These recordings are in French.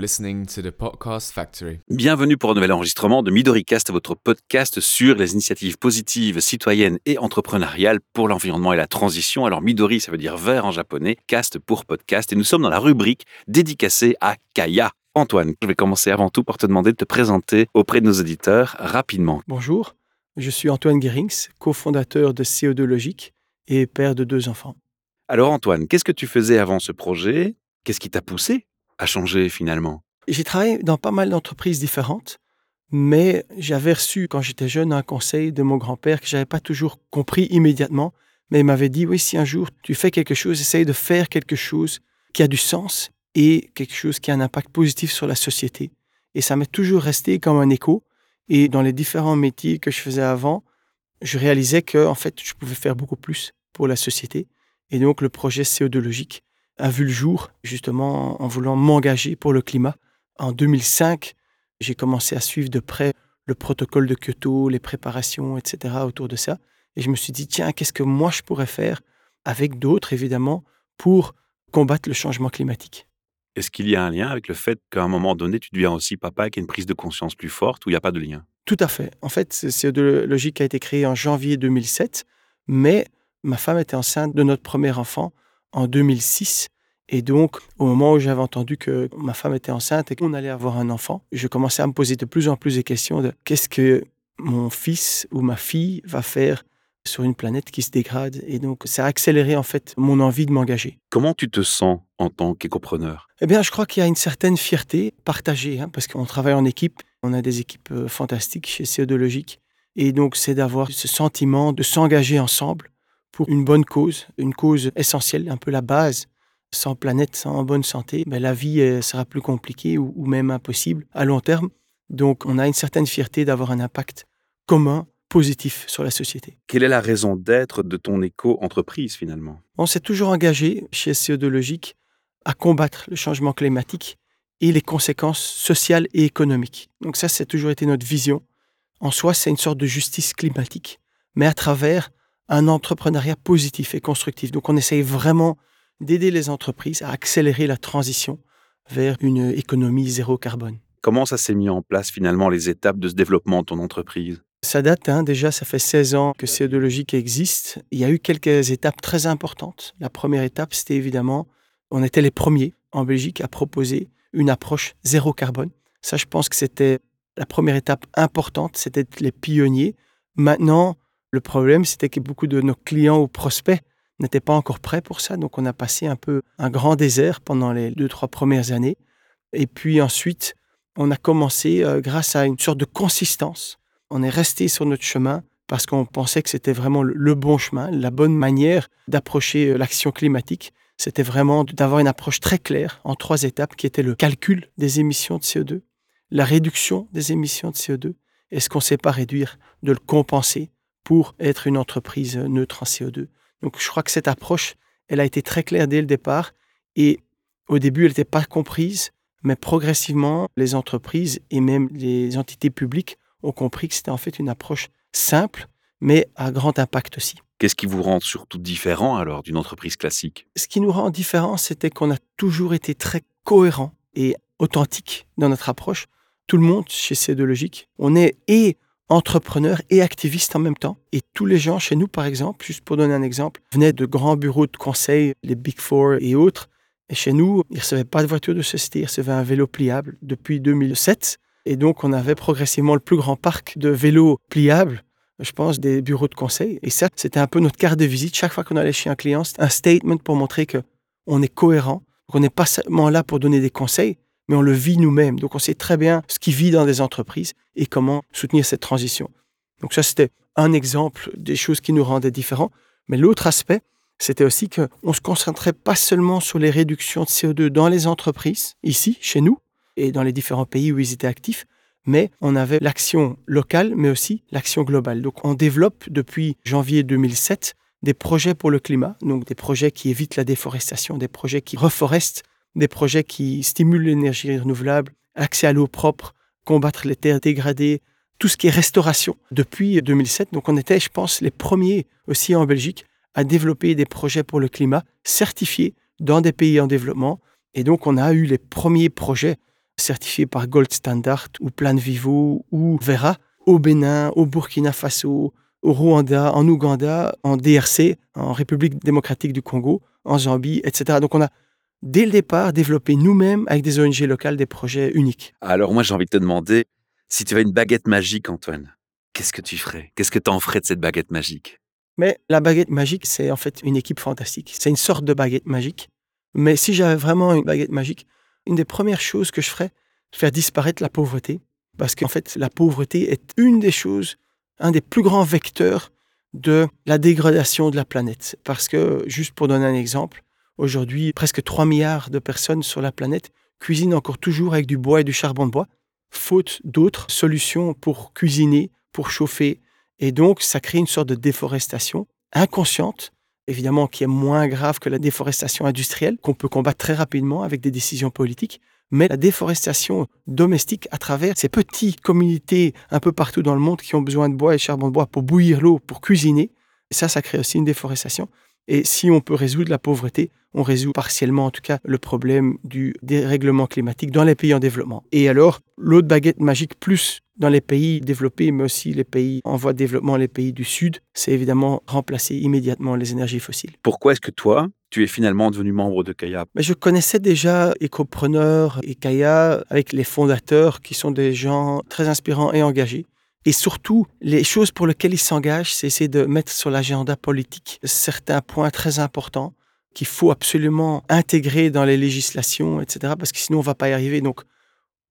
You're listening to the Podcast Factory. Bienvenue pour un nouvel enregistrement de MidoriCast, votre podcast sur les initiatives positives, citoyennes et entrepreneuriales pour l'environnement et la transition. Alors Midori, ça veut dire vert en japonais, cast pour podcast, et nous sommes dans la rubrique dédicacée à Kaya. Antoine, je vais commencer avant tout par te demander de te présenter auprès de nos auditeurs rapidement. Bonjour, je suis Antoine Guérings, cofondateur de CO2 Logique et père de deux enfants. Alors Antoine, qu'est-ce que tu faisais avant ce projet? Qu'est-ce qui t'a poussé? À changer finalement J'ai travaillé dans pas mal d'entreprises différentes, mais j'avais reçu quand j'étais jeune un conseil de mon grand-père que j'avais pas toujours compris immédiatement, mais il m'avait dit oui, si un jour tu fais quelque chose, essaye de faire quelque chose qui a du sens et quelque chose qui a un impact positif sur la société. Et ça m'est toujours resté comme un écho. Et dans les différents métiers que je faisais avant, je réalisais que en fait, je pouvais faire beaucoup plus pour la société. Et donc le projet CO2 Logique a vu le jour justement en voulant m'engager pour le climat. En 2005, j'ai commencé à suivre de près le protocole de Kyoto, les préparations, etc. autour de ça. Et je me suis dit, tiens, qu'est-ce que moi je pourrais faire avec d'autres, évidemment, pour combattre le changement climatique? Est-ce qu'il y a un lien avec le fait qu'à un moment donné, tu deviens aussi papa avec une prise de conscience plus forte ou il n'y a pas de lien? Tout à fait. En fait, CO2 Logique a été créé en janvier 2007, mais ma femme était enceinte de notre premier enfant en 2006. Et donc, au moment où j'avais entendu que ma femme était enceinte et qu'on allait avoir un enfant, je commençais à me poser de plus en plus de questions de qu'est-ce que mon fils ou ma fille va faire sur une planète qui se dégrade? Et donc, ça a accéléré en fait mon envie de m'engager. Comment tu te sens en tant qu'écopreneur Eh bien, je crois qu'il y a une certaine fierté partagée, hein, parce qu'on travaille en équipe. On a des équipes euh, fantastiques chez CO2 Logique. Et donc, c'est d'avoir ce sentiment de s'engager ensemble pour une bonne cause, une cause essentielle, un peu la base. Sans planète, sans bonne santé, ben la vie euh, sera plus compliquée ou, ou même impossible à long terme. Donc, on a une certaine fierté d'avoir un impact commun, positif sur la société. Quelle est la raison d'être de ton éco-entreprise finalement? On s'est toujours engagé chez CO2 Logique à combattre le changement climatique et les conséquences sociales et économiques. Donc ça, c'est toujours été notre vision. En soi, c'est une sorte de justice climatique, mais à travers un entrepreneuriat positif et constructif. Donc on essaye vraiment d'aider les entreprises à accélérer la transition vers une économie zéro carbone. Comment ça s'est mis en place finalement les étapes de ce développement de ton entreprise? Ça date, hein, déjà, ça fait 16 ans que CO2 Logique existe. Il y a eu quelques étapes très importantes. La première étape, c'était évidemment, on était les premiers en Belgique à proposer une approche zéro carbone. Ça, je pense que c'était la première étape importante, c'était les pionniers. Maintenant, le problème, c'était que beaucoup de nos clients ou prospects n'étaient pas encore prêts pour ça. Donc, on a passé un peu un grand désert pendant les deux, trois premières années. Et puis ensuite, on a commencé, euh, grâce à une sorte de consistance, on est resté sur notre chemin parce qu'on pensait que c'était vraiment le, bon chemin, la bonne manière d'approcher euh, l'action climatique. C'était vraiment d'avoir une approche très claire en trois étapes qui étaient le calcul des émissions de CO2, la réduction des émissions de CO2, et ce qu'on ne sait pas réduire, de le compenser pour être une entreprise neutre en CO2. Donc je crois que cette approche, elle a été très claire dès le départ et au début, elle n'était pas comprise, mais progressivement, les entreprises et même les entités publiques ont compris que c'était en fait une approche simple, mais à grand impact aussi. Qu'est-ce qui vous rend surtout différent alors d'une entreprise classique? Ce qui nous rend différents, c'était qu'on a toujours été très cohérent et authentique dans notre approche. Tout le monde chez C2 Logique, on est et entrepreneur et activiste en même temps. Et tous les gens chez nous, par exemple, juste pour donner un exemple, venaient de grands bureaux de conseil, les Big Four et autres. Et chez nous, ils ne recevaient pas de voiture de société, ils recevaient un vélo pliable depuis 2007. Et donc, on avait progressivement le plus grand parc de vélos pliables, je pense, des bureaux de conseil. Et ça, c'était un peu notre carte de visite. Chaque fois qu'on allait chez un client, c'était un statement pour montrer que on est cohérent, qu'on n'est pas seulement là pour donner des conseils, mais on le vit nous-mêmes. Donc, on sait très bien ce qui vit dans des entreprises et comment soutenir cette transition. Donc, ça, c'était un exemple des choses qui nous rendaient différents. Mais l'autre aspect, c'était aussi qu'on ne se concentrait pas seulement sur les réductions de CO2 dans les entreprises, ici, chez nous, et dans les différents pays où ils étaient actifs, mais on avait l'action locale, mais aussi l'action globale. Donc on développe depuis janvier 2007 des projets pour le climat, donc des projets qui évitent la déforestation, des projets qui reforestent des projets qui stimulent l'énergie renouvelable, accès à l'eau propre, combattre les terres dégradées, tout ce qui est restauration depuis 2007. Donc on était, je pense, les premiers aussi en Belgique à développer des projets pour le climat certifiés dans des pays en développement. Et donc on a eu les premiers projets certifiés par Gold Standard ou Plan Vivo ou Vera au Bénin, au Burkina Faso, au Rwanda, en Ouganda, en DRC, en République démocratique du Congo, en Zambie, etc. Donc on a dès le départ développé nous-mêmes avec des ONG locales des projets uniques. Alors moi j'ai envie de te demander, si tu avais une baguette magique Antoine, qu'est-ce que tu ferais? Qu'est-ce que tu en ferais de cette baguette magique? Mais la baguette magique, c'est en fait une équipe fantastique. C'est une sorte de baguette magique. Mais si j'avais vraiment une baguette magique, une des premières choses que je ferais, faire disparaître la pauvreté. Parce qu'en fait, la pauvreté est une des choses, un des plus grands vecteurs de la dégradation de la planète. Parce que, juste pour donner un exemple, aujourd'hui, presque 3 milliards de personnes sur la planète cuisinent encore toujours avec du bois et du charbon de bois, faute d'autres solutions pour cuisiner, pour chauffer. Et donc, ça crée une sorte de déforestation inconsciente, évidemment, qui est moins grave que la déforestation industrielle, qu'on peut combattre très rapidement avec des décisions politiques, mais la déforestation domestique à travers ces petites communautés un peu partout dans le monde qui ont besoin de bois et de charbon de bois pour bouillir l'eau, pour cuisiner, ça, ça crée aussi une déforestation. Et si on peut résoudre la pauvreté, on résout partiellement en tout cas le problème du dérèglement climatique dans les pays en développement. Et alors, l'autre baguette magique, plus dans les pays développés, mais aussi les pays en voie de développement, les pays du Sud, c'est évidemment remplacer immédiatement les énergies fossiles. Pourquoi est-ce que toi, tu es finalement devenu membre de Kaya? Mais je connaissais déjà Écopreneur et Kaya avec les fondateurs qui sont des gens très inspirants et engagés. Et surtout, les choses pour lesquelles ils s'engagent, c'est essayer de mettre sur l'agenda politique certains points très importants qu'il faut absolument intégrer dans les législations, etc., parce que sinon on ne va pas y arriver. Donc,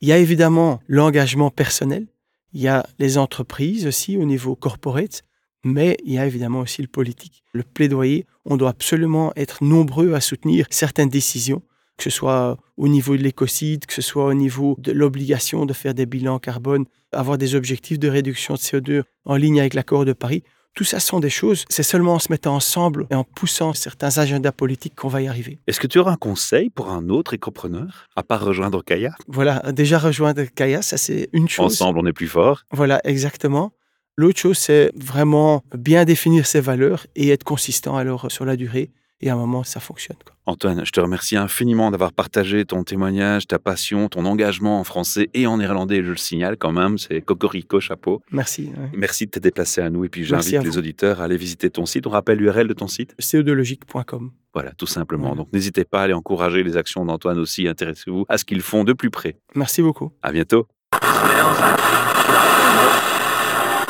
il y a évidemment l'engagement personnel, il y a les entreprises aussi au niveau corporate, mais il y a évidemment aussi le politique. Le plaidoyer, on doit absolument être nombreux à soutenir certaines décisions, que ce soit au niveau de l'écocide, que ce soit au niveau de l'obligation de faire des bilans carbone, avoir des objectifs de réduction de CO2 en ligne avec l'accord de Paris. Tout ça sont des choses, c'est seulement en se mettant ensemble et en poussant certains agendas politiques qu'on va y arriver. Est-ce que tu auras un conseil pour un autre écopreneur, à part rejoindre Kaya? Voilà, déjà rejoindre Kaya, ça c'est une chose. Ensemble, on est plus fort. Voilà, exactement. L'autre chose, c'est vraiment bien définir ses valeurs et être consistant alors sur la durée. Et à un moment, ça fonctionne. Quoi. Antoine, je te remercie infiniment d'avoir partagé ton témoignage, ta passion, ton engagement en français et en néerlandais. Je le signale quand même, c'est cocorico, chapeau. Merci. ouais. Merci de t'être déplacé à nous et puis j'invite les auditeurs à aller visiter ton site. On rappelle l'URL de ton site CO2logique.com. Voilà, tout simplement. Donc n'hésitez pas à aller encourager les actions d'Antoine aussi. Intéressez-vous à ce qu'ils font de plus près. Merci beaucoup. À bientôt.